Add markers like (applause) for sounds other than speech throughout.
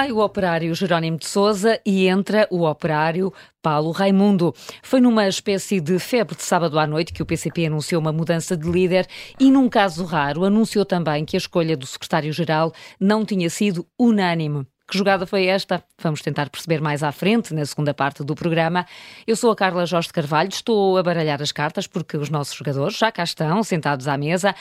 Sai o operário Jerónimo de Souza e entra o operário Paulo Raimundo. Foi numa espécie de febre de sábado à noite que o PCP anunciou uma mudança de líder e, num caso raro, anunciou também que a escolha do secretário-geral não tinha sido unânime. Que jogada foi esta? Vamos tentar perceber mais à frente, na segunda parte do programa. Eu sou a Carla Jorge Carvalho, estou a baralhar as cartas porque os nossos jogadores já cá estão, sentados à mesa.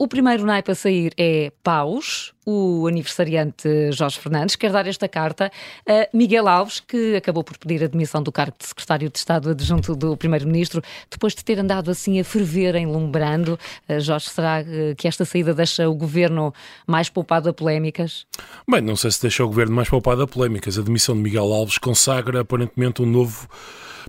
O primeiro naipe a sair é Paus, o aniversariante Jorge Fernandes, quer dar esta carta a Miguel Alves, que acabou por pedir a demissão do cargo de secretário de Estado adjunto do Primeiro-Ministro, depois de ter andado assim a ferver, enlumbrando. Uh, Jorge, será uh, que esta saída deixa o governo mais poupado a polémicas? Bem, não sei se deixa o governo mais poupado a polémicas. A demissão de Miguel Alves consagra aparentemente um novo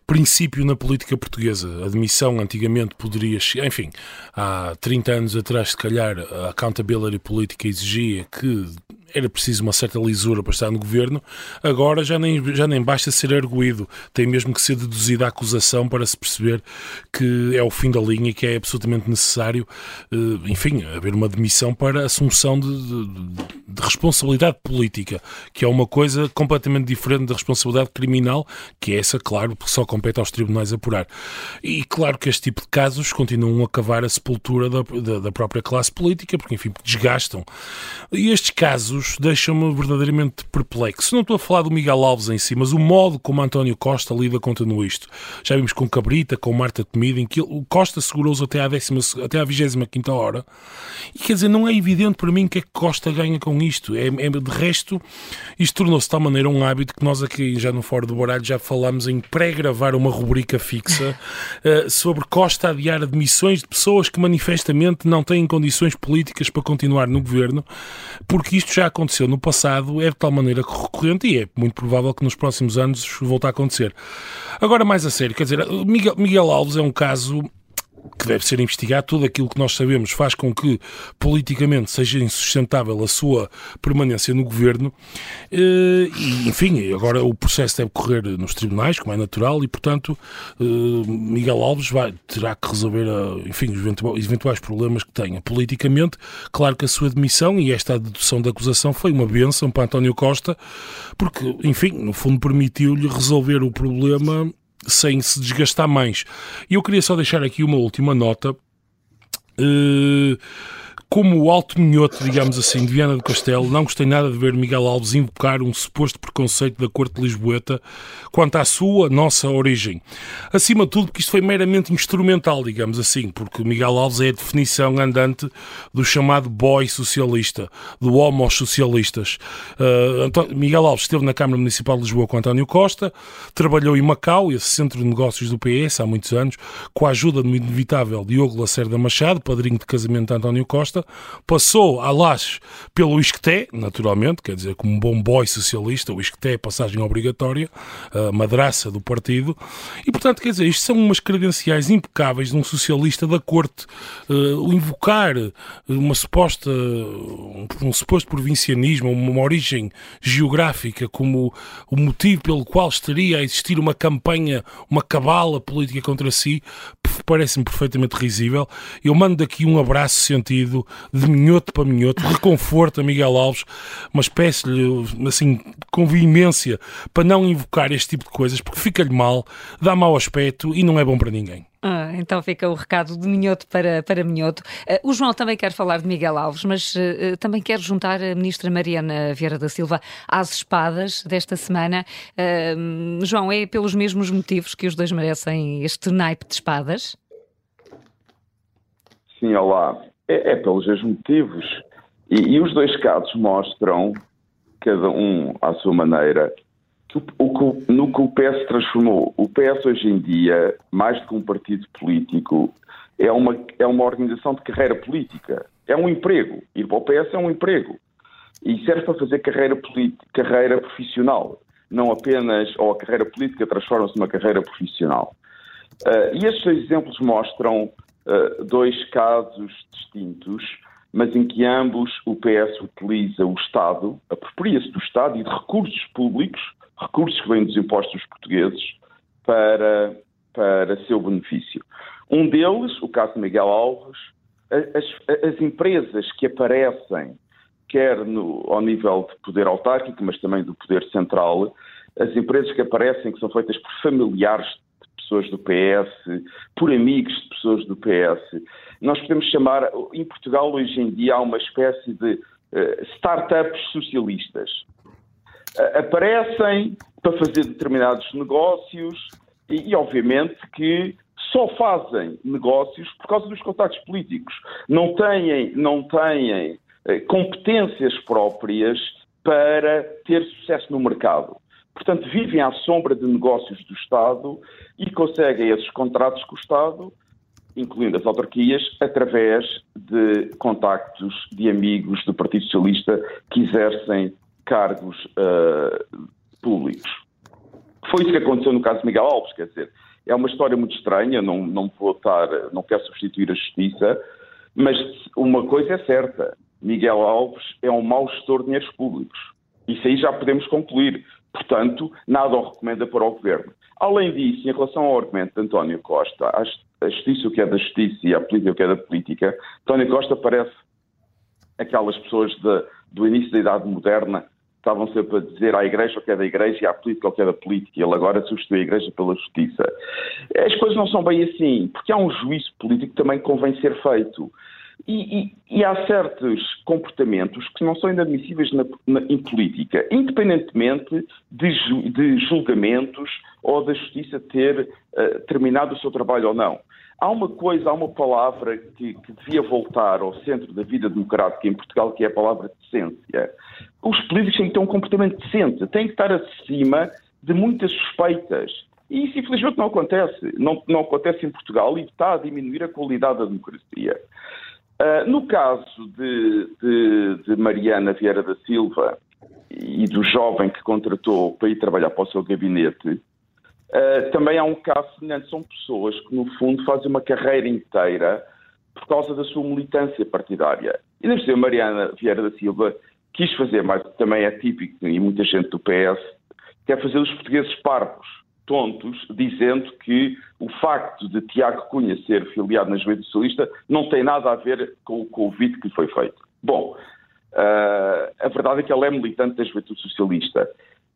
princípio na política portuguesa. A demissão antigamente poderia, enfim, há 30 anos atrás, se calhar, a accountability política exigia que era preciso uma certa lisura para estar no governo, agora já nem, já nem basta ser arguído, tem mesmo que ser deduzida a acusação para se perceber que é o fim da linha e que é absolutamente necessário, eh, enfim, haver uma demissão para assunção de, de, de responsabilidade política, que é uma coisa completamente diferente da responsabilidade criminal, que é essa, claro, que só compete aos tribunais apurar. E claro que este tipo de casos continuam a cavar a sepultura da, da, da própria classe política, porque, enfim, desgastam. E estes casos casos deixam-me verdadeiramente perplexo. Não estou a falar do Miguel Alves em si, mas o modo como António Costa lida com tudo isto. Já vimos com Cabrita, com Marta Temida, em que o Costa segurou-os até à, décima, até à 25 hora. E quer dizer, não é evidente para mim o que é que Costa ganha com isto. É, é de resto, isto tornou-se de tal maneira um hábito que nós aqui, já no Fora do Baralho, já falamos em pré-gravar uma rubrica fixa uh, (laughs) sobre Costa adiar admissões de pessoas que manifestamente não têm condições políticas para continuar no governo, porque isto já aconteceu no passado, é de tal maneira recorrente e é muito provável que nos próximos anos volte a acontecer. Agora, mais a sério, quer dizer, Miguel, Miguel Alves é um caso que deve ser investigado, tudo aquilo que nós sabemos faz com que politicamente seja insustentável a sua permanência no governo eh, e, enfim, agora o processo deve correr nos tribunais, como é natural, e, portanto, eh, Miguel Alves vai, terá que resolver, enfim, os eventuais problemas que tenha. Politicamente, claro que a sua demissão e esta dedução da acusação foi uma benção para António Costa, porque, enfim, no fundo permitiu-lhe resolver o problema sem se desgastar mais. E eu queria só deixar aqui uma última nota. Uh, como o alto minhoto, digamos assim, de Viana do Castelo, não gostei nada de ver Miguel Alves invocar um suposto preconceito da corte Lisboeta quanto à sua, nossa origem. Acima de tudo, porque isto foi meramente instrumental, digamos assim, porque Miguel Alves é a definição andante do chamado boy socialista, do homo socialistas. Uh, Miguel Alves esteve na Câmara Municipal de Lisboa com António Costa, trabalhou em Macau, esse centro de negócios do PS, há muitos anos, com a ajuda do inevitável Diogo Lacerda Machado, padrinho de casamento de António Costa, Costa, passou a Lages pelo Isqueté, naturalmente, quer dizer, como um bom boy socialista, o Isqueté é passagem obrigatória, a madraça do partido, e portanto, quer dizer, isto são umas credenciais impecáveis de um socialista da corte, uh, invocar uma suposta, um, suposto provincianismo, uma origem geográfica como o motivo pelo qual estaria a existir uma campanha, uma cabala política contra si, parece-me perfeitamente risível. Eu mando daqui um abraço sentido de minhoto para minhoto, reconforto a Miguel Alves, mas peço-lhe, assim, com veemência, para não invocar este tipo de coisas, porque fica-lhe mal, dá mau aspecto e não é bom para ninguém. Ah, então fica o recado de minhoto para, para minhoto. Uh, o João também quer falar de Miguel Alves, mas uh, também quer juntar a ministra Mariana Vieira da Silva às espadas desta semana. Uh, João, é pelos mesmos motivos que os dois merecem este naipe de espadas? Sim, olá. É, é pelos mesmos motivos. E, e os dois casos mostram, cada um à sua maneira, o, que, no que o PS transformou. O PS hoje em dia, mais do que um partido político, é uma, é uma organização de carreira política. É um emprego. Ir para o PS é um emprego. E serve para fazer carreira, carreira profissional. Não apenas, ou a carreira política transforma-se numa carreira profissional. Uh, e estes dois exemplos mostram uh, dois casos distintos, mas em que ambos o PS utiliza o Estado, apropria-se do Estado e de recursos públicos recursos que vêm dos impostos portugueses para, para seu benefício. Um deles, o caso de Miguel Alves, as, as empresas que aparecem quer no, ao nível de poder autárquico, mas também do poder central, as empresas que aparecem, que são feitas por familiares de pessoas do PS, por amigos de pessoas do PS, nós podemos chamar, em Portugal hoje em dia há uma espécie de uh, startups socialistas. Uh, aparecem para fazer determinados negócios e, e, obviamente, que só fazem negócios por causa dos contactos políticos. Não têm, não têm uh, competências próprias para ter sucesso no mercado. Portanto, vivem à sombra de negócios do Estado e conseguem esses contratos com o Estado incluindo as autarquias, através de contactos de amigos do Partido Socialista que exercem cargos uh, públicos. Foi isso que aconteceu no caso de Miguel Alves, quer dizer, é uma história muito estranha, não, não vou estar, não quero substituir a justiça, mas uma coisa é certa, Miguel Alves é um mau gestor de dinheiros públicos. Isso aí já podemos concluir. Portanto, nada o recomenda para o Governo. Além disso, em relação ao argumento de António Costa, a justiça o que é da justiça e a política o que é da política, António Costa parece aquelas pessoas de, do início da Idade Moderna que estavam sempre a dizer à Igreja o que é da Igreja e à política o que é da política, e ele agora substitui a Igreja pela justiça. As coisas não são bem assim, porque há um juízo político que também convém ser feito. E, e, e, há certos comportamentos que não são inadmissíveis na, na, em política, independentemente de, ju, de, julgamentos ou da justiça ter uh, terminado o seu trabalho ou não. Há uma coisa, há uma palavra que, que, devia voltar ao centro da vida democrática em Portugal, que é a palavra decência. Os políticos têm que ter um comportamento decente, têm que estar acima de muitas suspeitas. E isso, infelizmente, não acontece. Não, não acontece em Portugal e está a diminuir a qualidade da democracia. Uh, no caso de, de, de, Mariana Vieira da Silva e do jovem que contratou para ir trabalhar para o seu gabinete, uh, também há um caso semelhante. São pessoas que, no fundo, fazem uma carreira inteira por causa da sua militância partidária. E deve ser Mariana Vieira da Silva quis fazer, mas também é típico, e muita gente do PS, quer fazer os portugueses parvos tontos, dizendo que o facto de Tiago Cunha ser filiado na Juventude Socialista não tem nada a ver com o convite que lhe foi feito. Bom, uh, a verdade é que ele é militante da Juventude Socialista.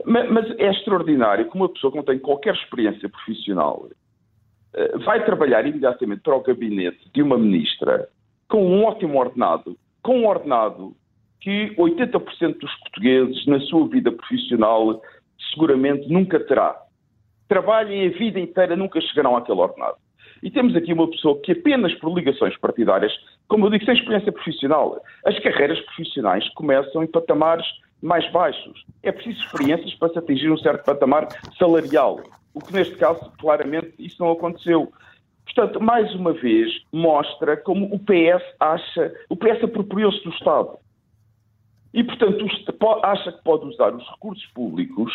Mas, mas, é extraordinário que uma pessoa que não tem qualquer experiência profissional uh, vai trabalhar imediatamente para o gabinete de uma ministra com um ótimo ordenado, com um ordenado que 80% dos portugueses na sua vida profissional seguramente nunca terá trabalhem a vida inteira, nunca chegarão àquele ordenado. E temos aqui uma pessoa que apenas por ligações partidárias, como eu digo, sem experiência profissional, as carreiras profissionais começam em patamares mais baixos. É preciso experiências para se atingir um certo patamar salarial. O que neste caso, claramente, isso não aconteceu. Portanto, mais uma vez, mostra como o PS acha, o PS apropriou-se do Estado. E, portanto, acha que pode usar os recursos públicos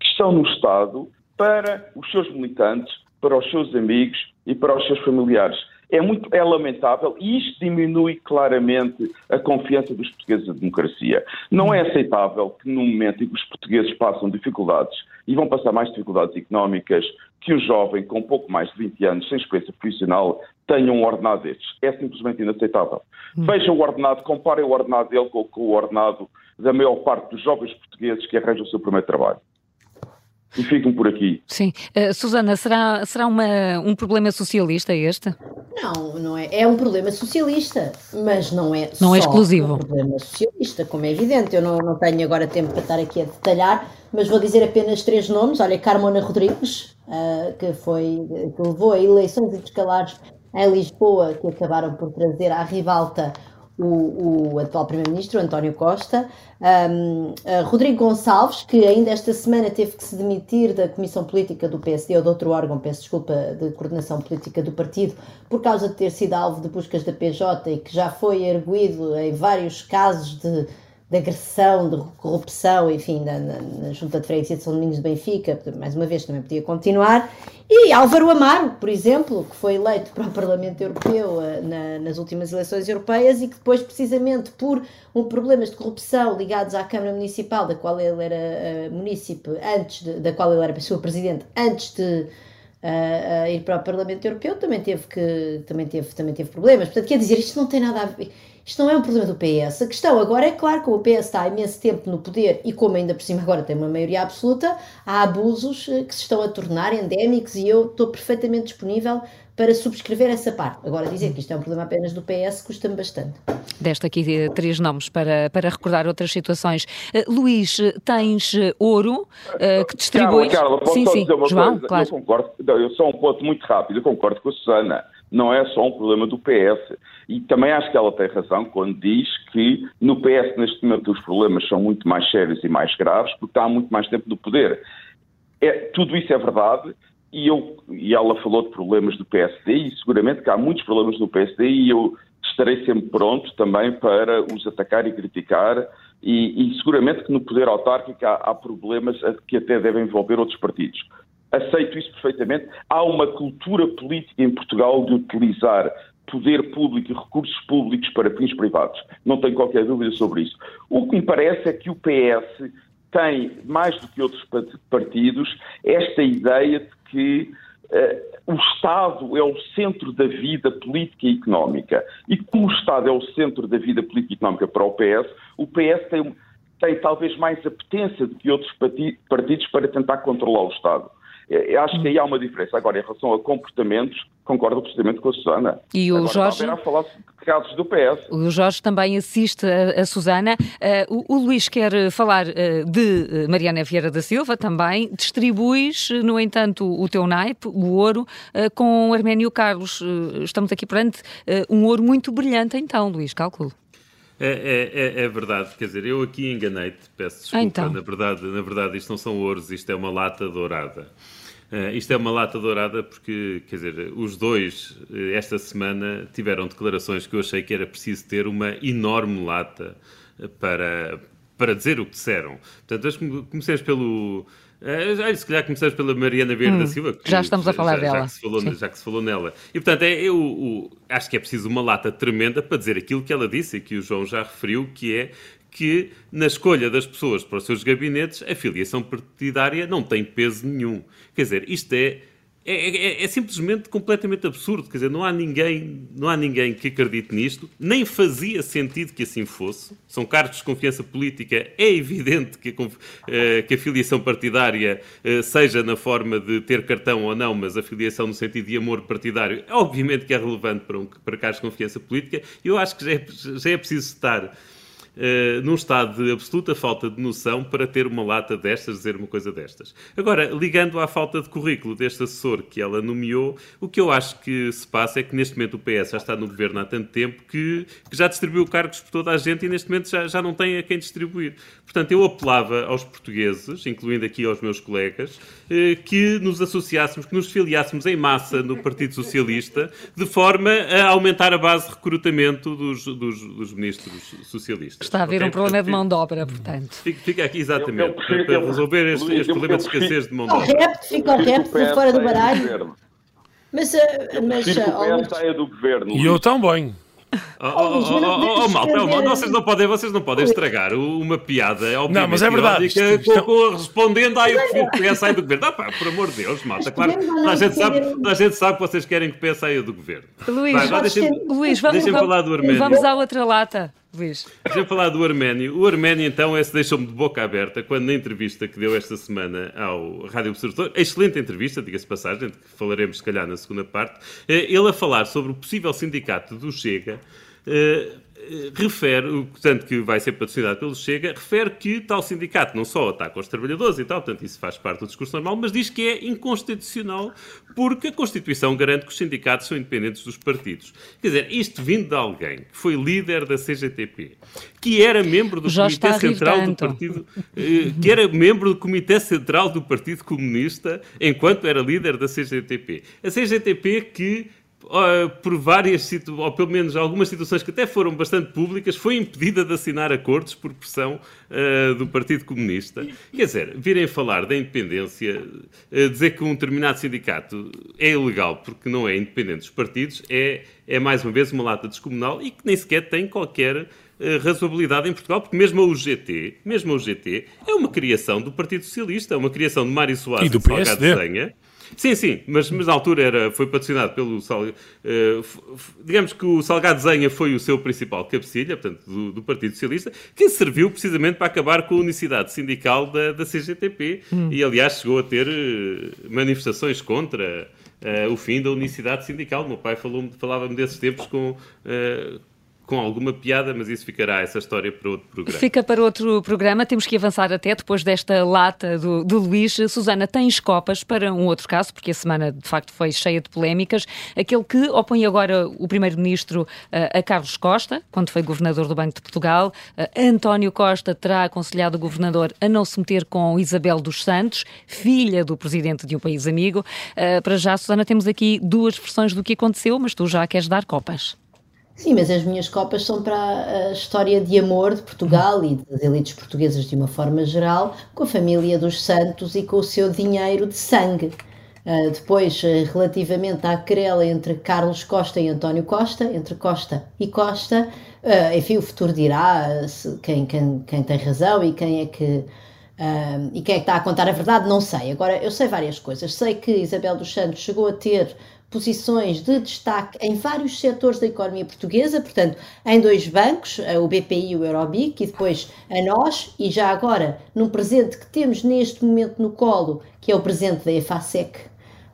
que estão no Estado para os seus militantes, para os seus amigos e para os seus familiares. É muito é lamentável e isto diminui claramente a confiança dos portugueses na democracia. Não é aceitável que no momento em que os portugueses passam dificuldades e vão passar mais dificuldades económicas, que um jovem com pouco mais de 20 anos, sem experiência profissional, tenha um ordenado destes. É simplesmente inaceitável. Hum. Veja o ordenado, comparem o ordenado dele com, com o ordenado da maior parte dos jovens portugueses que arranjam o seu primeiro trabalho e ficam por aqui. Sim. Uh, Susana, será, será uma, um problema socialista este? Não, não é. É um problema socialista, mas não é não é exclusivo. um problema socialista, como é evidente. Eu não, não tenho agora tempo para estar aqui a detalhar, mas vou dizer apenas três nomes. Olha, Carmona Rodrigues, uh, que, foi, que levou a eleições intercalares em Lisboa, que acabaram por trazer à rivalta o, o atual Primeiro-Ministro, António Costa, um, Rodrigo Gonçalves, que ainda esta semana teve que se demitir da Comissão Política do PSD, ou de outro órgão, peço desculpa, de coordenação política do partido, por causa de ter sido alvo de buscas da PJ e que já foi erguido em vários casos de de agressão, de corrupção, enfim, na, na, na, Junta de Freguesia de São Domingos de Benfica, mais uma vez também podia continuar, e Álvaro Amaro, por exemplo, que foi eleito para o Parlamento Europeu uh, na, nas últimas eleições europeias e que depois, precisamente por um problemas de corrupção ligados à Câmara Municipal, da qual ele era uh, munícipe, antes de, da qual ele era pessoa presidente, antes de uh, uh, ir para o Parlamento Europeu, também teve que também teve também teve problemas. Portanto, quer dizer, isto não tem nada a ver Isto não é um problema do PS. A questão agora é claro que o PS está há imenso tempo no poder e como ainda por cima agora tem uma maioria absoluta, há abusos eh, que se estão a tornar endémicos e eu estou perfeitamente disponível para subscrever essa parte. Agora, dizer que isto é um problema apenas do PS custa-me bastante. Deste aqui eh, três nomes para, para recordar outras situações. Uh, Luís, tens ouro uh, que distribuis... Carla, Carla posso sim, só sim. dizer uma João, coisa? claro. Eu concordo, eu só um ponto muito rápido, eu concordo com a Susana. Não é só um problema do PS. E também acho que ela tem razão quando diz que no PS, neste momento, os problemas são muito mais sérios e mais graves porque está há muito mais tempo no poder. É, tudo isso é verdade, e, eu, e ela falou de problemas do PSD, e seguramente que há muitos problemas do PSD, e eu estarei sempre pronto também para os atacar e criticar, e, e seguramente que no poder autárquico há, há problemas que até devem envolver outros partidos. Aceito isso perfeitamente. Há uma cultura política em Portugal de utilizar poder público e recursos públicos para fins privados. Não tenho qualquer dúvida sobre isso. O que me parece é que o PS tem, mais do que outros partidos, esta ideia de que uh, o Estado é o centro da vida política e económica. E como o Estado é o centro da vida política e económica para o PS, o PS tem, tem talvez mais apetência do que outros partidos para tentar controlar o Estado. Eu acho que aí há uma diferença. Agora, em relação a comportamentos, concordo absolutamente com a Susana. E o Agora, Jorge. A falar de casos do PS. O Jorge também assiste a, a Susana. Uh, o, o, Luís quer falar uh, de Mariana Vieira da Silva também. Distribuis, no entanto, o teu naipe, o ouro, uh, com Arménio Carlos. estamos aqui perante um ouro muito brilhante, então, Luís, calculo. É, é, é, verdade, quer dizer, eu aqui enganei-te, peço desculpa. Então. Na, verdade, na verdade, isto não são ouros, isto é uma lata dourada. Uh, isto é uma lata dourada porque, quer dizer, os dois, esta semana, tiveram declarações que eu achei que era preciso ter uma enorme lata para, para dizer o que disseram. Portanto, comecemos pelo. Uh, se calhar começamos pela Mariana Vieira hum, da Silva. já estamos a falar já, dela. Já que, se falou, já que se falou nela. E, portanto, é, eu, eu acho que é preciso uma lata tremenda para dizer aquilo que ela disse e que o João já referiu, que é que na escolha das pessoas para os seus gabinetes a filiação partidária não tem peso nenhum. Quer dizer, isto é, é, é, é, simplesmente completamente absurdo. Quer dizer, não há, ninguém, não há ninguém que acredite nisto, nem fazia sentido que assim fosse. São cargos de confiança política. É evidente que a, que a filiação partidária seja na forma de ter cartão ou não, mas a filiação no sentido de amor partidário, obviamente que é relevante para, um, para cargos de confiança política. Eu acho que já é, já é preciso estar uh, num estado de absoluta falta de noção para ter uma lata destas, dizer uma coisa destas. Agora, ligando à falta de currículo deste assessor que ela nomeou, o que eu acho que se passa é que neste momento o PS já está no governo há tanto tempo que, que já distribuiu cargos por toda a gente e neste momento já, já não tem a quem distribuir. Portanto, eu apelava aos portugueses, incluindo aqui aos meus colegas, eh, que nos associássemos, que nos filiássemos em massa no Partido Socialista, de forma a aumentar a base de recrutamento dos, dos, dos ministros socialistas. Está a haver okay? um problema de mão de obra, portanto. Fica, fica aqui exatamente, Eu- eu prefiro para, resolver este, este problema de escassez de mão de Fica o obra. repto, fica o repto, fora do saia baralho. Mas, eh, mas eh, o do governo. E eu também. Oh, oh, oh, oh, oh, malta, oh, vocês não podem, vocês não podem estragar o- uma piada, Não, mas é verdade, irónica, isto- isto- com- com- respondendo, ai, eu prefiro que o PS saia do governo. Ah, pá, por amor de Deus, malta, claro, a, gente sabe, a gente sabe que vocês querem que o PS saia do governo. Luís, Vai, deixem- Luís, vamos, falar do Arménio. vamos à outra lata, Luís. Deixa-me falar do Arménio. O Arménio, então, esse deixou-me de boca aberta quando, na entrevista que deu esta semana ao Rádio Observador, excelente entrevista, diga-se passagem, de que falaremos, se calhar, na segunda parte, eh, ele a falar sobre o possível sindicato do Chega. eh, refere, o- portanto, que vai ser patrocinado pelo Chega, refere que tal sindicato não só ataca os trabalhadores e tal, portanto, isso faz parte do discurso normal, mas diz que é inconstitucional porque a Constituição garante que os sindicatos são independentes dos partidos. Quer dizer, isto vindo de alguém que foi líder da CGTP, que era membro do Já Comitê Central do. Partido, eh, que era membro do Comitê Central do Partido Comunista enquanto era líder da CGTP. A CGTP que por várias ou pelo menos algumas situações que até foram bastante públicas, foi impedida de assinar acordos por pressão uh, do Partido Comunista. Quer dizer, virem falar da independência, uh, dizer que um determinado sindicato é ilegal porque não é independente dos partidos, é, é mais uma vez uma lata descomunal e que nem sequer tem qualquer razoabilidade em Portugal, porque mesmo a UGT, mesmo a UGT, é uma criação do Partido Socialista, é uma criação de Mário Soares E do Salgado PSD. Sim, sim, mas, mas na altura era, foi patrocinado pelo. Uh, digamos que o Salgado Zenha foi o seu principal cabecilha, portanto, do, do, Partido Socialista, que serviu precisamente para acabar com a unicidade sindical da, da CGTP hum. e, aliás, chegou a ter uh, manifestações contra uh, o fim da unicidade sindical. O meu pai falava-me desses tempos com com alguma piada, mas isso ficará essa história para outro programa. Fica para outro programa, temos que avançar até depois desta lata do, do Luís. Susana, tens copas para um outro caso, porque a semana de facto foi cheia de polémicas. Aquele que opõe agora o Primeiro-Ministro uh, a Carlos Costa, quando foi Governador do Banco de Portugal. Uh, António Costa terá aconselhado o Governador a não se meter com Isabel dos Santos, filha do Presidente de um país amigo. Uh, para já, Susana, temos aqui duas versões do que aconteceu, mas tu já queres dar copas. Sim, mas as minhas copas são para a história de amor de Portugal e das elites portuguesas de uma forma geral, com a família dos Santos e com o seu dinheiro de sangue. Uh, depois, uh, relativamente à querela entre Carlos Costa e António Costa, entre Costa e Costa, uh, enfim, o futuro dirá se, quem, quem, quem tem razão e quem é que. e quem é que está a contar a verdade, não sei. Agora, eu sei várias coisas. Sei que Isabel dos Santos chegou a ter posições de destaque em vários setores da economia portuguesa, portanto, em dois bancos, eh, o BPI e o Eurobic, e depois a nós, e já agora num presente que temos neste momento no colo, que é o presente da EFASEC.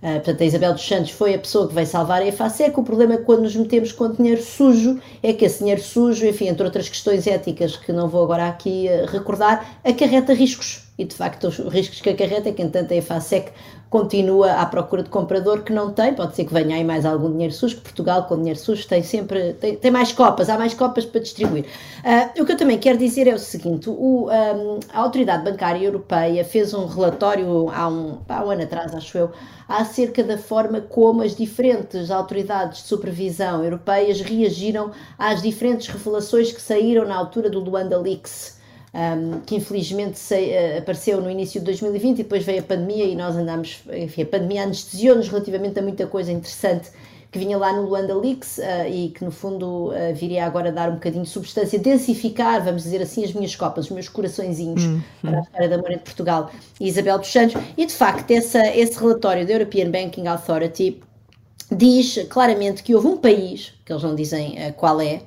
Uh, portanto, a Isabel dos Santos foi a pessoa que vai salvar a EFASEC. O problema é que quando nos metemos com dinheiro sujo, é que esse dinheiro sujo, enfim, entre outras questões éticas que não vou agora aqui uh, recordar, acarreta riscos. E de facto, os riscos que acarreta é que, entanto, a EFASEC continua à procura de comprador que não tem, pode ser que venha aí mais algum dinheiro sujo, que Portugal com dinheiro sujo tem sempre, tem, tem mais copas, há mais copas para distribuir. Uh, o que eu também quero dizer é o seguinte, o, um, a Autoridade Bancária Europeia fez um relatório há um, há um ano atrás, acho eu, acerca da forma como as diferentes autoridades de supervisão europeias reagiram às diferentes revelações que saíram na altura do Luanda Leaks, um, que infelizmente uh, apareceu no início de 2020 e depois veio a pandemia e nós andamos, enfim, a pandemia anestesiou-nos relativamente a muita coisa interessante que vinha lá no Luanda Leaks uh, e que no fundo uh, viria agora dar um bocadinho de substância, densificar, vamos dizer assim, as minhas copas, os meus coraçõezinhos hum, para a história da Moura de Portugal e Isabel dos Santos. E de facto, essa, esse relatório da European Banking Authority diz claramente que houve um país, que eles não dizem uh, qual é,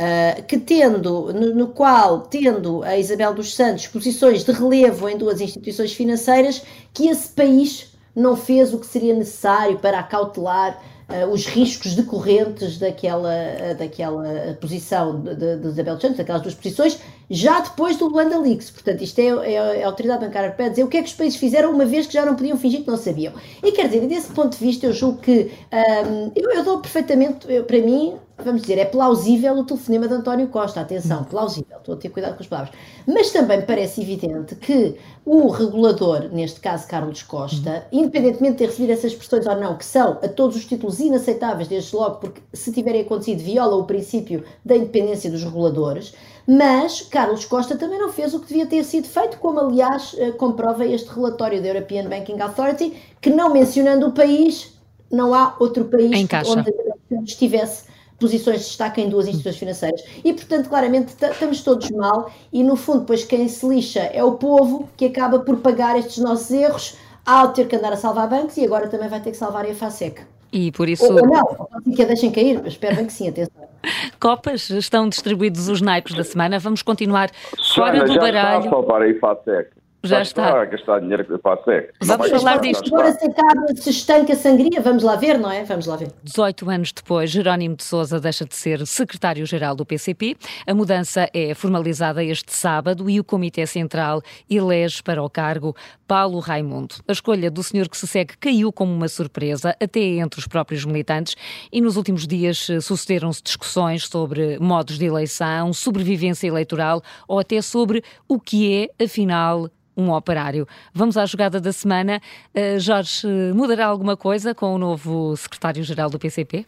Uh, que tendo, no, no, qual, tendo a Isabel dos Santos posições de relevo em duas instituições financeiras, que esse país não fez o que seria necessário para acautelar uh, os riscos decorrentes daquela, uh, daquela posição de, de, Isabel dos Santos, daquelas duas posições, já depois do Luanda Leaks. Portanto, isto é, é, é a Autoridade Bancária Europeia dizer o que é que os países fizeram uma vez que já não podiam fingir que não sabiam. E quer dizer, desse ponto de vista, eu julgo que um, eu, eu, dou perfeitamente, eu, para mim, vamos dizer, é plausível o telefonema de António Costa, atenção, plausível, estou a ter cuidado com as palavras. Mas também parece evidente que o regulador, neste caso Carlos Costa, independentemente de ter recebido essas expressões ou não, que são a todos os títulos inaceitáveis desde logo, porque se tiverem acontecido viola o princípio da independência dos reguladores, mas Carlos Costa também não fez o que devia ter sido feito, como aliás eh, comprova este relatório da European Banking Authority, que não mencionando o país, não há outro país onde estivesse posições de destaque em duas instituições financeiras. E, portanto, claramente estamos todos mal e, no fundo, depois quem se lixa é o povo que acaba por pagar estes nossos erros ao ter que andar a salvar bancos e agora também vai ter que salvar a FASEC. E por isso... Ou, ou não, que a deixem cair, espero bem que sim, atenção. (laughs) Copas, estão distribuídos os naipes da semana, vamos continuar fora do baralho. Está a salvar a IFASEC. Já está. a gastar dinheiro para a SEC. Vamos falar disto. Agora se acaba, se estanca a sangria, vamos lá ver, não é? Vamos lá ver. 18 anos depois, Jerónimo de Sousa deixa de ser secretário-geral do PCP. A mudança é formalizada este sábado e o Comitê Central elege para o cargo Paulo Raimundo. A escolha do senhor que se segue caiu como uma surpresa, até entre os próprios militantes, e nos últimos dias eh, sucederam-se discussões sobre modos de eleição, sobrevivência eleitoral ou até sobre o que é, afinal, um operário. Vamos à jogada da semana. Uh, Jorge, mudará alguma coisa com o novo secretário-geral do PCP?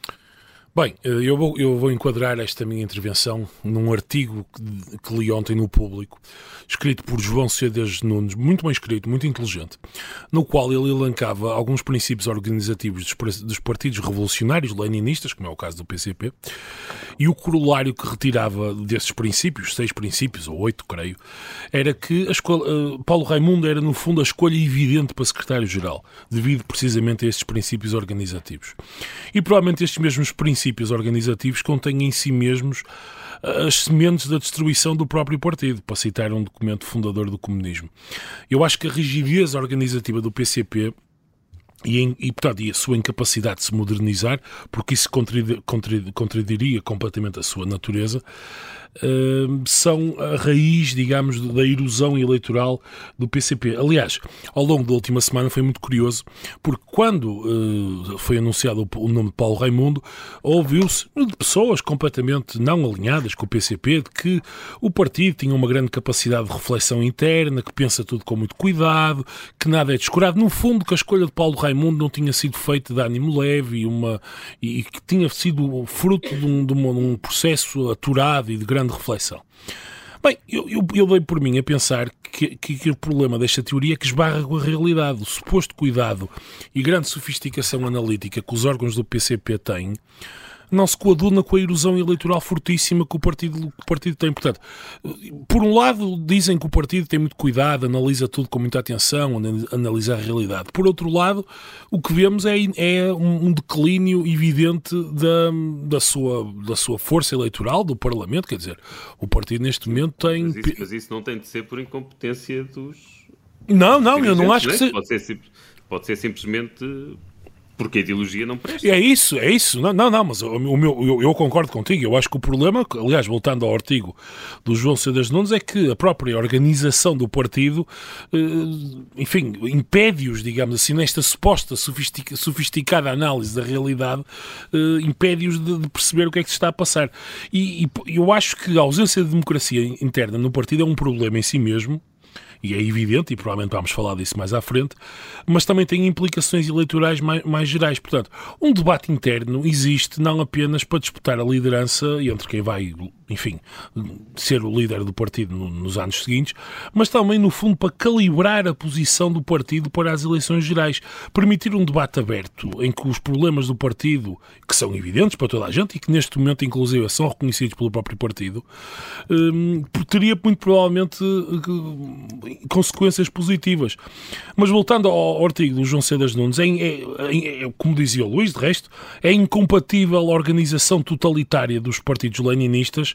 Bem, eh, eu vou, eu vou enquadrar esta minha intervenção num artigo que, que li ontem no Público, escrito por João Cedas Nunes, muito bem escrito, muito inteligente, no qual ele elencava alguns princípios organizativos dos, dos partidos revolucionários leninistas, como é o caso do PCP, e o corolário que retirava desses princípios, seis princípios, ou oito, creio, era que uh, Paulo Raimundo era, no fundo, a escolha evidente para secretário-geral, devido precisamente a estes princípios organizativos. E provavelmente estes mesmos princípios princípios organizativos contêm em si mesmos eh, as sementes da destruição do próprio partido, para citar um documento fundador do comunismo. Eu acho que a rigidez organizativa do PCP e, e, portanto, e a sua incapacidade de se modernizar, porque isso contradiria completamente a sua natureza, são a raiz, digamos, da erosão eleitoral do PCP. Aliás, ao longo da última semana foi muito curioso, porque quando uh, foi anunciado o, nome de Paulo Raimundo, ouviu-se de pessoas completamente não alinhadas com o PCP, de que o partido tinha uma grande capacidade de reflexão interna, que pensa tudo com muito cuidado, que nada é descurado. No fundo, que a escolha de Paulo Raimundo não tinha sido feita de ânimo leve e, uma, e que tinha sido fruto de um, de um processo aturado e de grande grande reflexão. Bem, eu, eu, eu dei por mim a pensar que, que, que, o problema desta teoria é que esbarra com a realidade. O suposto cuidado e grande sofisticação analítica que os órgãos do PCP têm não se coaduna com a erosão eleitoral fortíssima que o partido, que o partido tem. Portanto, por um lado, dizem que o partido tem muito cuidado, analisa tudo com muita atenção, analisa a realidade. Por outro lado, o que vemos é, é um declínio evidente da, da, sua, da sua força eleitoral, do Parlamento. Quer dizer, o partido neste momento tem. Mas isso, mas isso não tem de ser por incompetência dos. Não, não, eu não acho que é? seja. Pode ser, pode ser simplesmente porque a ideologia não presta. É isso, é isso. Não, não, não mas o meu, eu, eu, concordo contigo. Eu acho que o problema, aliás, voltando ao artigo do João Cedas Nunes, é que a própria organização do partido, eh, enfim, impede-os, digamos assim, nesta suposta sofistica, sofisticada análise da realidade, eh, impede-os de, de, perceber o que é que se está a passar. E, e eu acho que a ausência de democracia interna no partido é um problema em si mesmo, e é evidente, e provavelmente vamos falar disso mais à frente, mas também tem implicações eleitorais mais, mais gerais. Portanto, um debate interno existe não apenas para disputar a liderança entre quem vai enfim, ser o líder do partido nos anos seguintes, mas também, no fundo, para calibrar a posição do partido para as eleições gerais. Permitir um debate aberto em que os problemas do partido, que são evidentes para toda a gente e que neste momento, inclusive, são reconhecidos pelo próprio partido, hum, teria muito provavelmente eh, consequências positivas. Mas voltando ao artigo do João Cedas Nunes, é, é, é, como dizia o Luís, de resto, é incompatível a organização totalitária dos partidos leninistas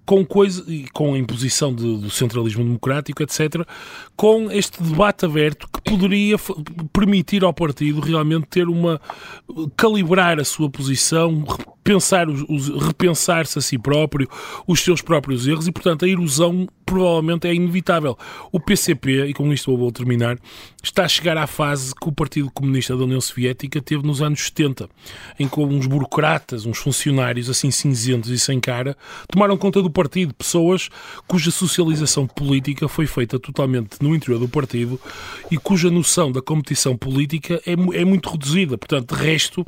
com, coisa, com a imposição de, do centralismo democrático, etc., com este debate aberto que poderia permitir ao partido realmente ter uma. calibrar a sua posição, pensar os repensar-se a si próprio, os seus próprios erros e, portanto, a erosão provavelmente é inevitável. O PCP, e com isto eu vou terminar, está a chegar à fase que o Partido Comunista da União Soviética teve nos anos 70, em que uns burocratas, uns funcionários assim cinzentos e sem cara, tomaram conta do partido, pessoas cuja socialização política foi feita totalmente no interior do partido e cuja noção da competição política é, é muito reduzida. Portanto, de resto,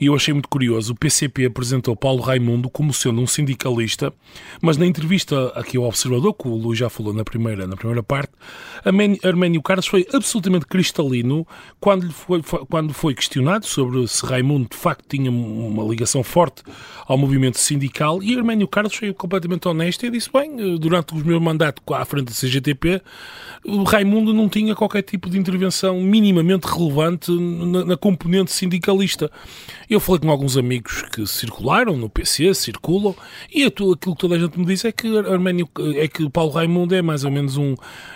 e eu achei muito curioso, o PCP apresentou Paulo Raimundo como sendo um sindicalista, mas na entrevista aqui ao Observador, que o Luís já falou na primeira, na primeira parte, Arménio Carlos foi absolutamente cristalino quando, foi, quando foi questionado sobre se Raimundo de facto tinha uma ligação forte ao movimento sindical e Arménio Carlos foi completamente honesto e disse, bem, durante o meu mandato à frente da CGTP, o Raimundo não tinha qualquer tipo de intervenção minimamente relevante na, na componente sindicalista. Eu falei com alguns amigos que circularam no PC, circulam, e aquilo que toda a gente me diz é que Arménio, é que Paulo Raimundo é mais ou menos um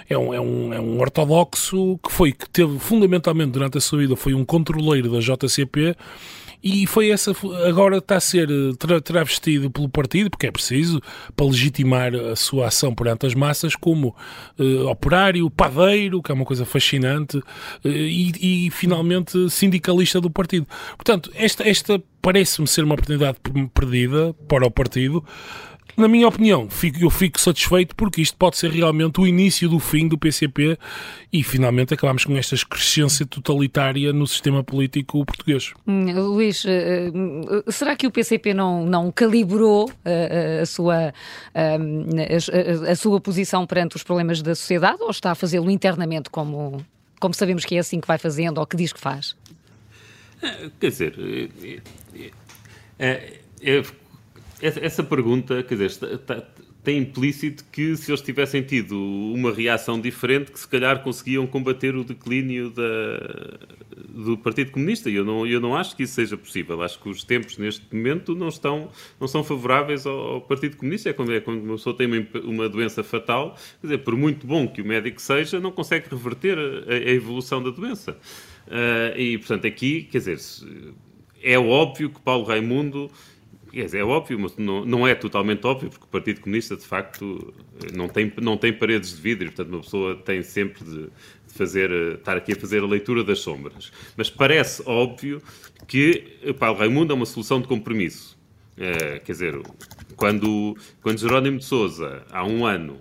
é um, é um, é um ortodoxo que foi que teve fundamentalmente durante a sua vida foi um controleiro da JCP e foi essa, agora está a ser eh, travestido pelo partido, porque é preciso, para legitimar a sua ação perante as massas, como uh, operário, padeiro, que é uma coisa fascinante, uh, e, e, finalmente sindicalista do partido. Portanto, esta, esta parece-me ser uma oportunidade perdida para o partido Na minha opinião, eu fico satisfeito porque isto pode ser realmente o início do fim do PCP e finalmente acabamos com esta excrescência totalitária no sistema político português. Hum, Luís, uh, uh, será que o PCP não, não calibrou uh, a, sua, a, a, sua posição perante os problemas da sociedade ou está a fazê-lo internamente como, como sabemos que é assim que vai fazendo ou que diz que faz? Quer dizer, é, é, essa pergunta, quer dizer, está, tem implícito que se eles tivessem tido uma reação diferente, que se calhar conseguiam combater o declínio da, do Partido Comunista. E eu não, eu não acho que isso seja possível. Acho que os tempos neste momento não, estão, não são favoráveis ao, ao Partido Comunista. É quando, é quando uma pessoa tem uma, uma doença fatal, quer dizer, por muito bom que o médico seja, não consegue reverter a, a evolução da doença. Uh, e, portanto, aqui, quer dizer, é óbvio que Paulo Raimundo é óbvio, mas não, não, é totalmente óbvio, porque o Partido Comunista, de facto, não tem, não tem paredes de vidro, portanto, uma pessoa tem sempre de, de fazer, estar aqui a fazer a leitura das sombras. Mas parece óbvio que Paulo Raimundo é uma solução de compromisso. É, quer dizer, quando, quando Jerónimo de Souza, há um ano,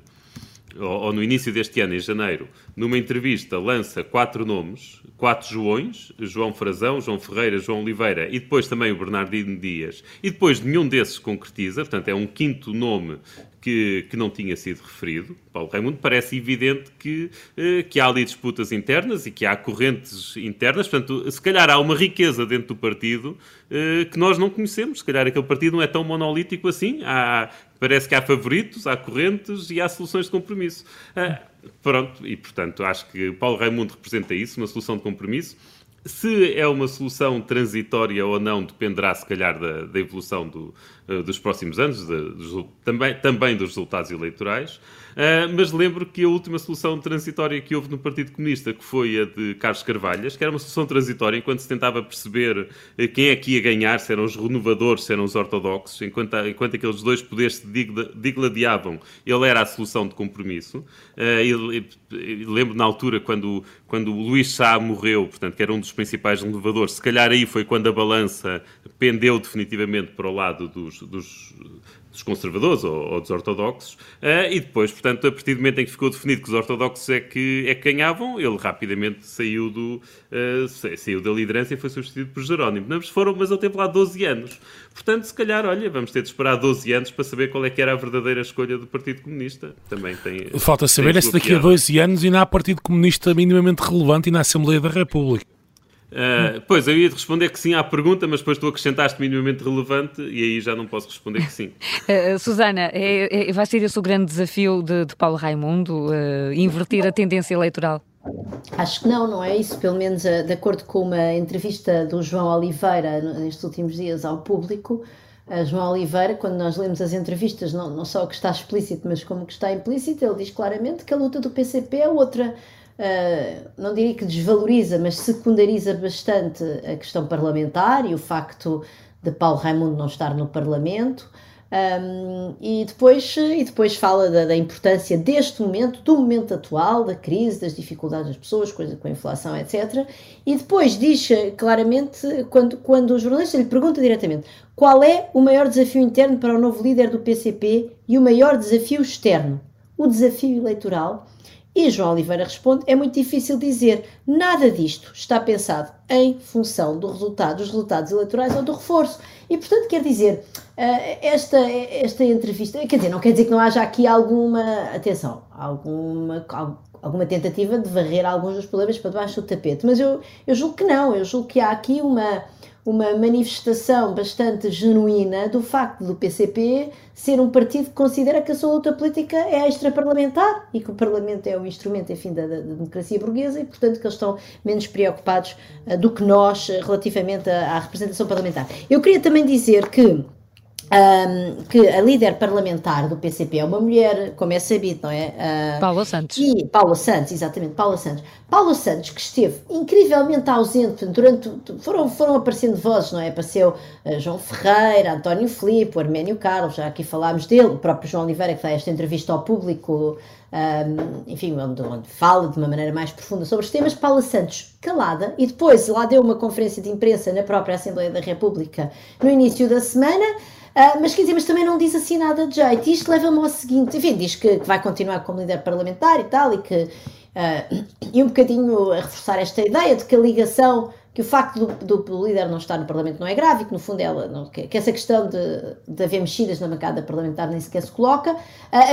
ou, ou no início deste ano, em janeiro, numa entrevista, lança quatro nomes, quatro Joões, João Frazão, João Ferreira, João Oliveira e depois também o Bernardino Dias, e depois nenhum desses concretiza, portanto é um quinto nome que, que não tinha sido referido, Paulo Raimundo, parece evidente que, eh, que há ali disputas internas e que há correntes internas, portanto, se calhar há uma riqueza dentro do partido eh, que nós não conhecemos, se calhar aquele partido não é tão monolítico assim, há, parece que há favoritos, há correntes e há soluções de compromisso. Ah, pronto, e portanto acho que Paulo Raimundo representa isso, uma solução de compromisso. Se é uma solução transitória ou não, dependerá, se calhar, da, da evolução do, uh, dos próximos anos, de, dos, também, também dos resultados eleitorais. Uh, mas lembro que a última solução transitória que houve no Partido Comunista, que foi a de Carlos Carvalhas, que era uma solução transitória enquanto se tentava perceber uh, quem é que ia ganhar, se eram os renovadores, se eram os ortodoxos, enquanto, enquanto aqueles dois poderes se digladiavam, ele era a solução de compromisso. Lembro na altura, quando, quando o Luís Sá morreu, portanto, que era um dos principais renovadores, se calhar aí foi quando a balança pendeu definitivamente para o lado dos, dos dos conservadores ou, ou dos ortodoxos, uh, e depois, portanto, a partir do momento em que ficou definido que os ortodoxos é que, é que ganhavam, ele rapidamente saiu, do, uh, saiu da liderança e foi substituído por Jerónimo. Mas, foram, mas ele teve lá 12 anos. Portanto, se calhar, olha, vamos ter de esperar 12 anos para saber qual é que era a verdadeira escolha do Partido Comunista. Também tem. Falta saber é se daqui a 12 anos ainda há Partido Comunista minimamente relevante e na Assembleia da República. Uh, pois, eu ia te responder que sim à pergunta, mas depois tu acrescentaste minimamente relevante e aí já não posso responder que sim. Uh, (laughs) Susana, é, é, vai ser esse o grande desafio de, de Paulo Raimundo, uh, inverter a tendência eleitoral? Acho que não, não é isso. Pelo menos de acordo com uma entrevista do João Oliveira nestes últimos dias ao público, João Oliveira, quando nós lemos as entrevistas, não, não só o que está explícito, mas como o que está implícito, ele diz claramente que a luta do PCP é outra uh, não diria que desvaloriza, mas secundariza bastante a questão parlamentar e o facto de Paulo Raimundo não estar no Parlamento. Um, e, depois, e depois fala da, da, importância deste momento, do momento atual, da crise, das dificuldades das pessoas, coisa com a inflação, etc. E depois diz claramente, quando, quando o jornalista lhe pergunta diretamente qual é o maior desafio interno para o novo líder do PCP e o maior desafio externo, o desafio eleitoral, e João Oliveira responde: é muito difícil dizer. Nada disto está pensado em função do resultado, dos resultados eleitorais ou do reforço. E, portanto, quer dizer, eh, esta, esta entrevista, quer dizer, não quer dizer que não haja aqui alguma, atenção, alguma, alguma tentativa de varrer alguns dos problemas para debaixo do tapete, mas eu, eu julgo que não, eu julgo que há aqui uma uma manifestação bastante genuína do facto do PCP ser um partido que considera que a sua luta política é extraparlamentar e que o Parlamento é um instrumento, enfim, da, da democracia burguesa e, portanto, que eles estão menos preocupados uh, do que nós uh, relativamente à, à representação parlamentar. Eu queria também dizer que um, que a líder parlamentar do PCP é uma mulher, como é sabido, não é? Uh, Paula Santos. E Paula Santos, exatamente, Paula Santos. Paula Santos, que esteve incrivelmente ausente durante. Foram, foram aparecendo vozes, não é? Apareceu uh, João Ferreira, António Filipe, Arménio Carlos, já aqui falámos dele, o próprio João Oliveira, que dá esta entrevista ao público um, enfim, onde, onde, fala de uma maneira mais profunda sobre os temas, Paula Santos calada, e depois lá deu uma conferência de imprensa na própria Assembleia da República no início da semana, uh, mas quer dizer, mas também não diz assim nada de jeito. Isto leva-me ao seguinte, enfim, diz que, que, vai continuar como líder parlamentar e tal, e que, uh, e um bocadinho a reforçar esta ideia de que a ligação que o facto do, do, líder não estar no Parlamento não é grave, que no fundo ela não, que, que, essa questão de, de haver mexidas na bancada parlamentar nem sequer se coloca, uh,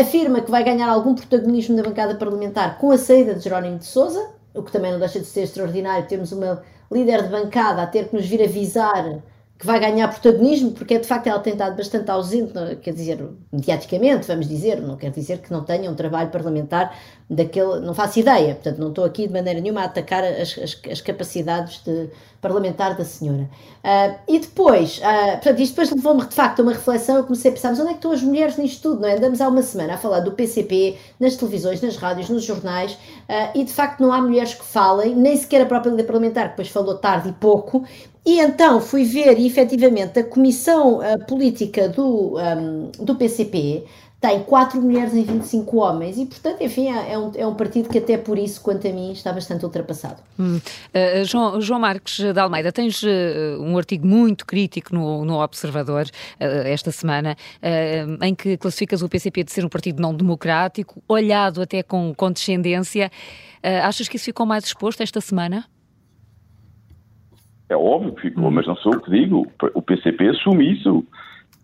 afirma que vai ganhar algum protagonismo na bancada parlamentar com a saída de Jerónimo de Sousa, o que também não deixa de ser extraordinário, temos uma líder de bancada a ter que nos vir avisar que vai ganhar protagonismo, porque é de facto ela tem estado bastante ausente, quer dizer, mediaticamente, vamos dizer, não quer dizer que não tenha um trabalho parlamentar daquele, não faço ideia, portanto não estou aqui de maneira nenhuma a atacar as, as, as capacidades de parlamentar da senhora. Uh, e depois, uh, portanto, isto depois levou-me de facto a uma reflexão, eu comecei a pensar, mas onde é que estão as mulheres nisto tudo, não é? Andamos há uma semana a falar do PCP, nas televisões, nas rádios, nos jornais, uh, e de facto não há mulheres que falem, nem sequer a própria líder parlamentar, que depois falou tarde e pouco, e então fui ver, e efetivamente, a comissão política do, um, do PCP tem 4 mulheres em 25 homens e, portanto, enfim, é, é um, é um partido que até por isso, quanto a mim, está bastante ultrapassado. Hum. Uh, João, João Marques de Almeida, tens uh, um artigo muito crítico no, no Observador uh, esta semana, em que classificas o PCP de ser um partido não democrático, olhado até com condescendência. achas que isso ficou mais exposto esta semana? É óbvio que ficou, hum. mas não sou o que digo. O PCP assume isso.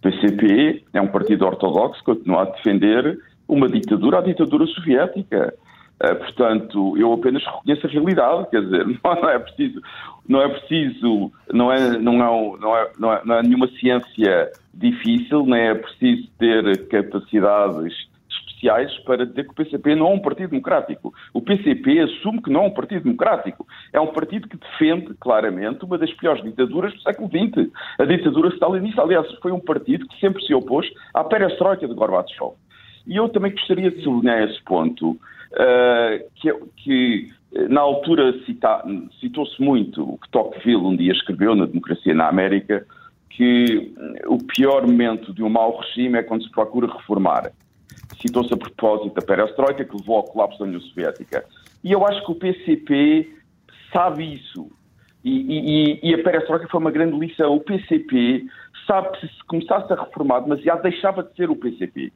PCP é um partido ortodoxo que continua a defender uma ditadura, a ditadura soviética. Uh, portanto, eu apenas reconheço a realidade, quer dizer, (laughs) não, não, é preciso, não é preciso, não é, não é, não é, não é, não é nenhuma ciência difícil, nem é preciso ter capacidades sociais para dizer que o PCP não é um partido democrático. O PCP assume que não é um partido democrático. É um partido que defende, claramente, uma das piores ditaduras do século XX, a ditadura stalinista. Aliás, foi um partido que sempre se opôs à perestroika de Gorbachev. E eu também gostaria de sublinhar esse ponto, uh, que, que, na altura citou-se muito o que Tocqueville um dia escreveu na Democracia na América, que o pior momento de um mau regime é quando se procura reformar citou-se a propósito da perestroika, que levou ao colapso da União Soviética. E eu acho que o PCP sabe isso. E, e, e a perestroika foi uma grande lição. O PCP sabe que se começasse a reformar demasiado, deixava de ser o PCP.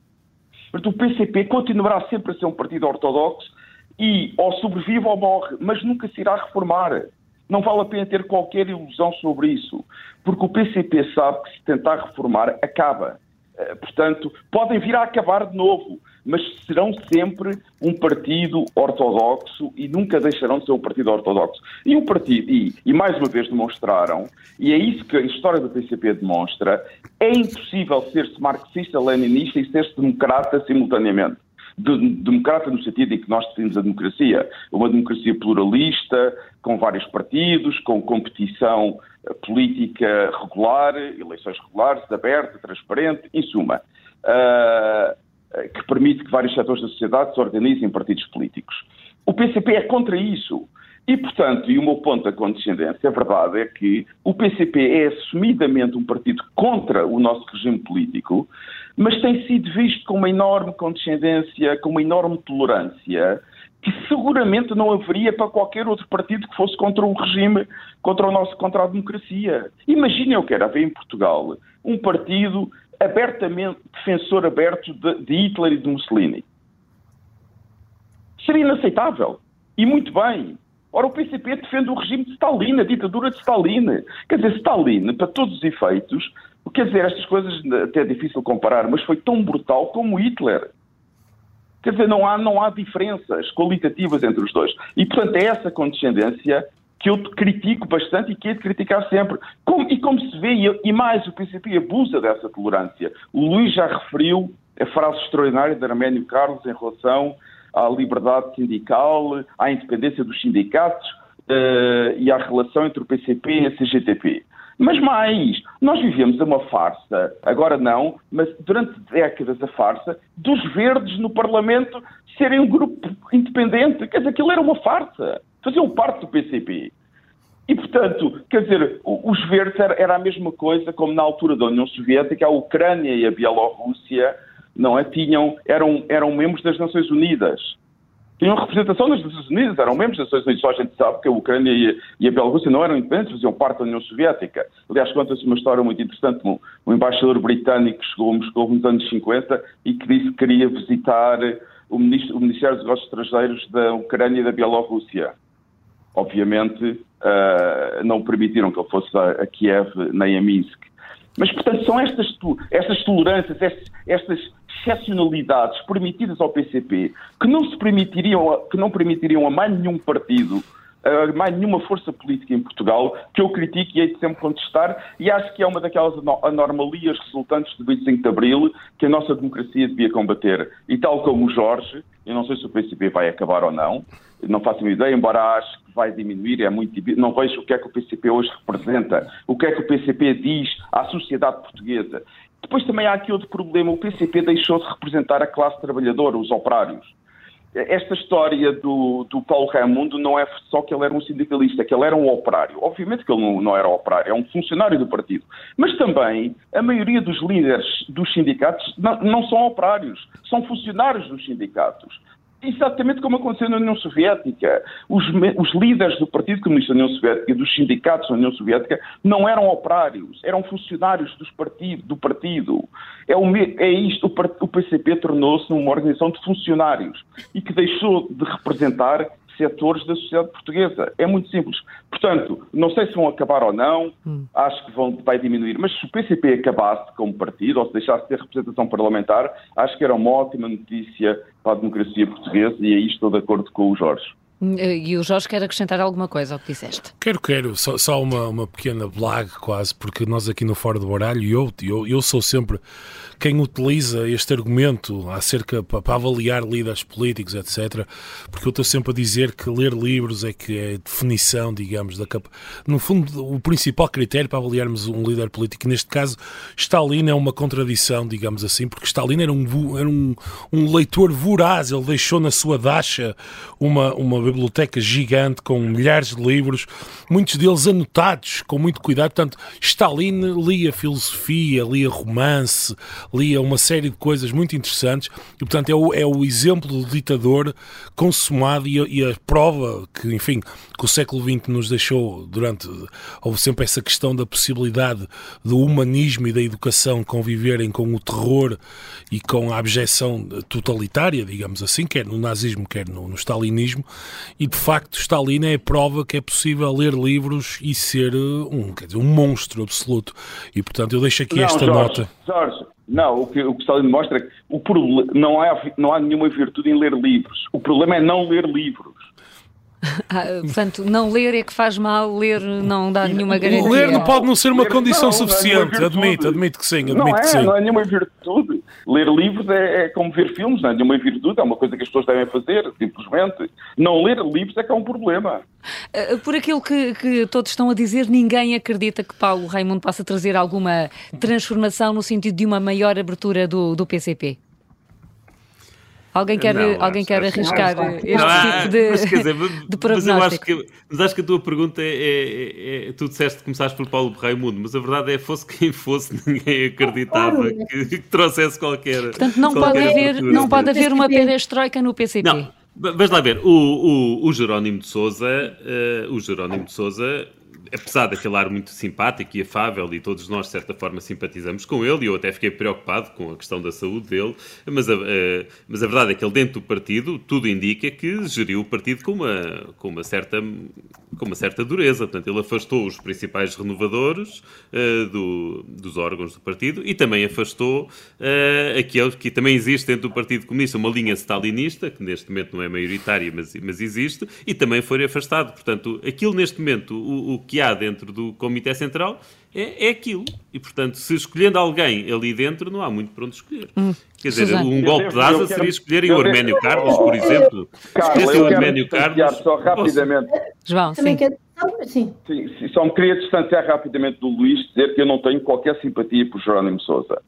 Portanto, o PCP continuará sempre a ser um partido ortodoxo e ou sobrevive ou morre, mas nunca se irá reformar. Não vale a pena ter qualquer ilusão sobre isso, porque o PCP sabe que se tentar reformar, acaba. Eh, portanto, podem vir a acabar de novo, mas serão sempre um partido ortodoxo e nunca deixarão de ser um partido ortodoxo. E um partido, e, e mais uma vez demonstraram, e é isso que a história do PCP demonstra, é impossível ser-se marxista-leninista e ser-se democrata simultaneamente de, democrata no sentido em que nós definimos a democracia. Uma democracia pluralista, com vários partidos, com competição política regular, eleições regulares, aberta, transparente, em suma, uh, que permite que vários setores da sociedade se organizem em partidos políticos. O PCP é contra isso. E, portanto, e o meu ponto da condescendência, a verdade é que o PCP é assumidamente um partido contra o nosso regime político, mas tem sido visto com uma enorme condescendência, com uma enorme tolerância, que seguramente não haveria para qualquer outro partido que fosse contra o regime, contra o nosso, contra a democracia. Imaginem que era haver em Portugal um partido abertamente, defensor aberto de, de Hitler e de Mussolini. Seria inaceitável. E muito bem. Ora, o PCP defende o regime de Stalin, a ditadura de Stalin. Quer dizer, Stalin, para todos os efeitos, quer dizer, estas coisas até é difícil comparar, mas foi tão brutal como Hitler. Quer dizer, não há, não há diferenças qualitativas entre os dois. E, portanto, é essa condescendência que eu critico bastante e que hei de criticar sempre. Como, e como se vê, e, e mais, o PCP abusa dessa tolerância. O Luís já referiu a frase extraordinária de Arménio Carlos em relação à liberdade sindical, à independência dos sindicatos uh, e à relação entre o PCP e a CGTP. Mas mais, nós vivemos uma farsa, agora não, mas durante décadas a farsa, dos verdes no Parlamento serem um grupo independente. Quer dizer, aquilo era uma farsa. Faziam parte do PCP. E, portanto, quer dizer, os verdes era, a mesma coisa como na altura da União Soviética, a Ucrânia e a Bielorrússia não é? Tinham, eram, eram membros das Nações Unidas. Tinham representação das Nações Unidas, eram membros das Nações Unidas. Só a gente sabe que a Ucrânia e, e a Bielorrússia não eram independentes, faziam parte da União Soviética. Aliás, conta-se uma história muito interessante. Um, um embaixador britânico chegou a Moscou nos anos 50 e que disse que queria visitar o, ministro, o Ministério dos Negócios Estrangeiros da Ucrânia e da Bielorrússia. Obviamente, uh, não permitiram que ele fosse a Kiev nem a Minsk. Mas, portanto, são estas, estas tolerâncias, estas, estas excepcionalidades permitidas ao PCP que não se permitiriam, que não permitiriam a mais nenhum partido, mais nenhuma força política em Portugal, que eu critico e hei de sempre contestar, e acho que é uma daquelas anormalias resultantes do 25 de Abril que a nossa democracia devia combater. E tal como o Jorge, eu não sei se o PCP vai acabar ou não, não faço uma ideia, embora acho que vai diminuir, é muito não vejo o que é que o PCP hoje representa, o que é que o PCP diz à sociedade portuguesa. Depois também há aqui outro problema, o PCP deixou de representar a classe trabalhadora, os operários. Esta história do, do Paulo Raimundo não é só que ele era um sindicalista, que ele era um operário. Obviamente que ele não, não era operário, é um funcionário do partido. Mas também a maioria dos líderes dos sindicatos não, não são operários, são funcionários dos sindicatos. Exatamente como aconteceu na União Soviética. Os, os, líderes do Partido Comunista da União Soviética e dos sindicatos da União Soviética não eram operários, eram funcionários dos partido, do partido. É, o, é isto, o, o PCP tornou-se uma organização de funcionários e que deixou de representar setores da sociedade portuguesa. É muito simples. Portanto, não sei se vão acabar ou não, hum. acho que vão, vai diminuir, mas se o PCP acabasse como partido ou se deixasse de ter representação parlamentar, acho que era uma ótima notícia para a democracia portuguesa e aí estou de acordo com o Jorge. E o Jorge quer acrescentar alguma coisa ao que disseste? Quero, quero. Só, só uma, uma pequena blague quase, porque nós aqui no Fora do Baralho, eu, eu, eu sou sempre quem utiliza este argumento acerca para avaliar líderes políticos, etc. Porque eu estou sempre a dizer que ler livros é que é definição, digamos, da capa. No fundo, o principal critério para avaliarmos um líder político, neste caso, Stalin é uma contradição, digamos assim, porque Stalin era um, era um, um leitor voraz, ele deixou na sua dacha uma, uma biblioteca gigante com milhares de livros, muitos deles anotados com muito cuidado. Portanto, Stalin lia filosofia, lia romance, lia uma série de coisas muito interessantes e, portanto, é o, é o exemplo do ditador consumado e a, e a prova que, enfim, que o século XX nos deixou durante. Houve sempre essa questão da possibilidade do humanismo e da educação conviverem com o terror e com a abjeção totalitária, digamos assim, quer no nazismo, quer no, no stalinismo, e de facto Stalin é a prova que é possível ler livros e ser um, quer dizer, um monstro absoluto. E portanto eu deixo aqui não, esta Jorge, nota. Jorge, não, o que, o que Stalin mostra é que o problema, não, há, não há nenhuma virtude em ler livros. O problema é não ler livros. (laughs) Ah, portanto, não ler é que faz mal, ler não dá nenhuma garantia. Ler não pode não ser uma ler, condição não, suficiente, não é admito, admito que sim. Admito não é, que sim. não é nenhuma virtude. Ler livros é, é, como ver filmes, não é nenhuma virtude, é uma coisa que as pessoas devem fazer, simplesmente. Não ler livros é que é um problema. Ah, por aquilo que, que todos estão a dizer, ninguém acredita que Paulo Raimundo possa trazer alguma transformação no sentido de uma maior abertura do, do PCP? Alguém quer, não, alguém acho, quer acho, arriscar acho, este não, tipo de, mas, dizer, (laughs) de mas, eu acho que, mas acho que a tua pergunta é, é, é, Tu disseste que começaste por Paulo Raimundo, mas a verdade é fosse quem fosse, (laughs) ninguém acreditava que, que trouxesse qualquer. Portanto, não qualquer pode haver, não pode haver uma perestroika no PCP. Não. Vamos lá ver, o, o, o Jerónimo de Souza, uh, o Jerónimo de Souza apesar daquele ar muito simpático e afável, e todos nós, de certa forma, simpatizamos com ele, e eu até fiquei preocupado com a questão da saúde dele, mas a, a, mas a verdade é que ele, dentro do partido, tudo indica que geriu o partido com uma, com uma, certa, com uma certa dureza. Portanto, ele afastou os principais renovadores uh, do, dos órgãos do partido e também afastou uh, aquele que também existe dentro do Partido Comunista, uma linha stalinista, que neste momento não é maioritária, mas, mas existe, e também foi afastado. Portanto, aquilo neste momento, o, o que que há dentro do Comitê Central é, é aquilo. E, portanto, se escolhendo alguém ali dentro, não há muito para onde escolher. Hum. Quer dizer, um golpe de asa seria escolherem o Arménio Carlos, por exemplo. Carlos, o Arménio Carlos. Só rapidamente. João, sim. Sim. Sim, só me queria distanciar rapidamente do Luís, dizer que eu não tenho qualquer simpatia por Jerónimo Sousa.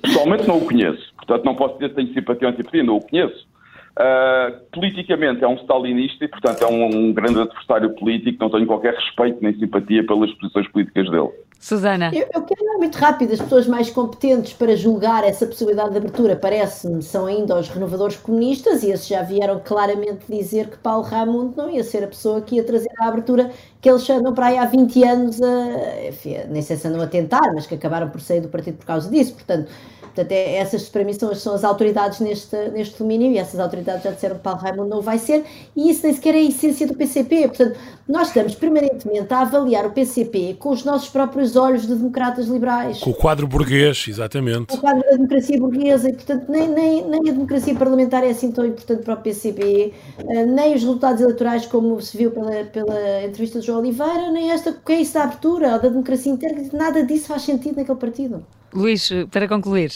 Pessoalmente não o conheço, portanto não posso dizer que tenho simpatia ou antipatia, não o conheço. Uh, politicamente é um stalinista e, portanto, é um, um, grande adversário político, não tenho qualquer respeito nem simpatia pelas posições políticas dele. Susana. Eu, eu quero ir muito rápido. As pessoas mais competentes para julgar essa possibilidade de abertura, parece-me, são ainda os renovadores comunistas, e esses já vieram claramente dizer que Paulo Raimundo não ia ser a pessoa que ia trazer a abertura que eles andam para aí há 20 anos, a, enfim, nem sei se andam a tentar, mas que acabaram por sair do partido por causa disso. Portanto, Portanto, é, essas para mim são, são as autoridades neste, neste domínio e essas autoridades já disseram que Paulo Raimundo não vai ser e isso nem sequer é a essência do PCP. Portanto, nós estamos permanentemente a avaliar o PCP com os nossos próprios olhos de democratas liberais. Com o quadro burguês, exatamente. Com o quadro da democracia burguesa e, portanto, nem, nem, nem a democracia parlamentar é assim tão importante para o PCP, eh, nem os resultados eleitorais, como se viu pela, pela entrevista de João Oliveira, nem esta, que é isso da abertura ou da democracia interna, nada disso faz sentido naquele partido. Luís, para concluir.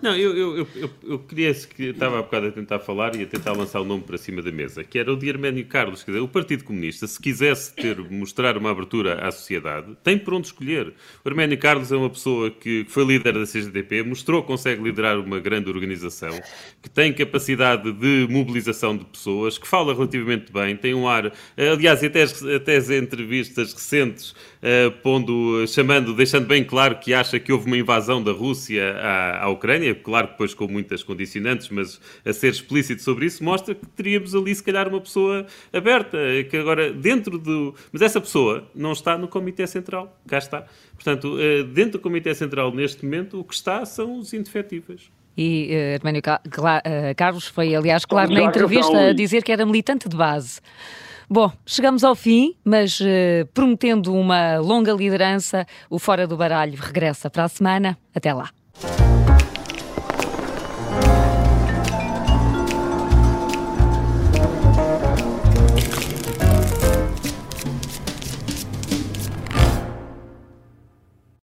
Não, eu, eu, eu, eu queria que estava há bocado a tentar falar e a tentar lançar o nome para cima da mesa, que era o de Arménio Carlos. Quer dizer, o Partido Comunista, se quisesse ter, mostrar uma abertura à sociedade, tem por onde escolher. O Arménio Carlos é uma pessoa que foi líder da CGTP, mostrou que consegue liderar uma grande organização, que tem capacidade de mobilização de pessoas, que fala relativamente bem, tem um ar. Aliás, até as, até as entrevistas recentes, pondo, chamando, deixando bem claro que acha que houve uma invasão da Rússia à, à Ucrânia claro que depois com muitas condicionantes, mas a ser explícito sobre isso, mostra que teríamos ali se calhar uma pessoa aberta, que agora dentro do... Mas essa pessoa não está no Comitê Central, cá está. Portanto, eh, dentro do Comitê Central neste momento, o que está são os indefetíveis. E uh, Arménio uh, Carlos foi, aliás, claro, na entrevista a dizer que era militante de base. Bom, chegamos ao fim, mas uh, prometendo uma longa liderança, o Fora do Baralho regressa para a semana. Até lá.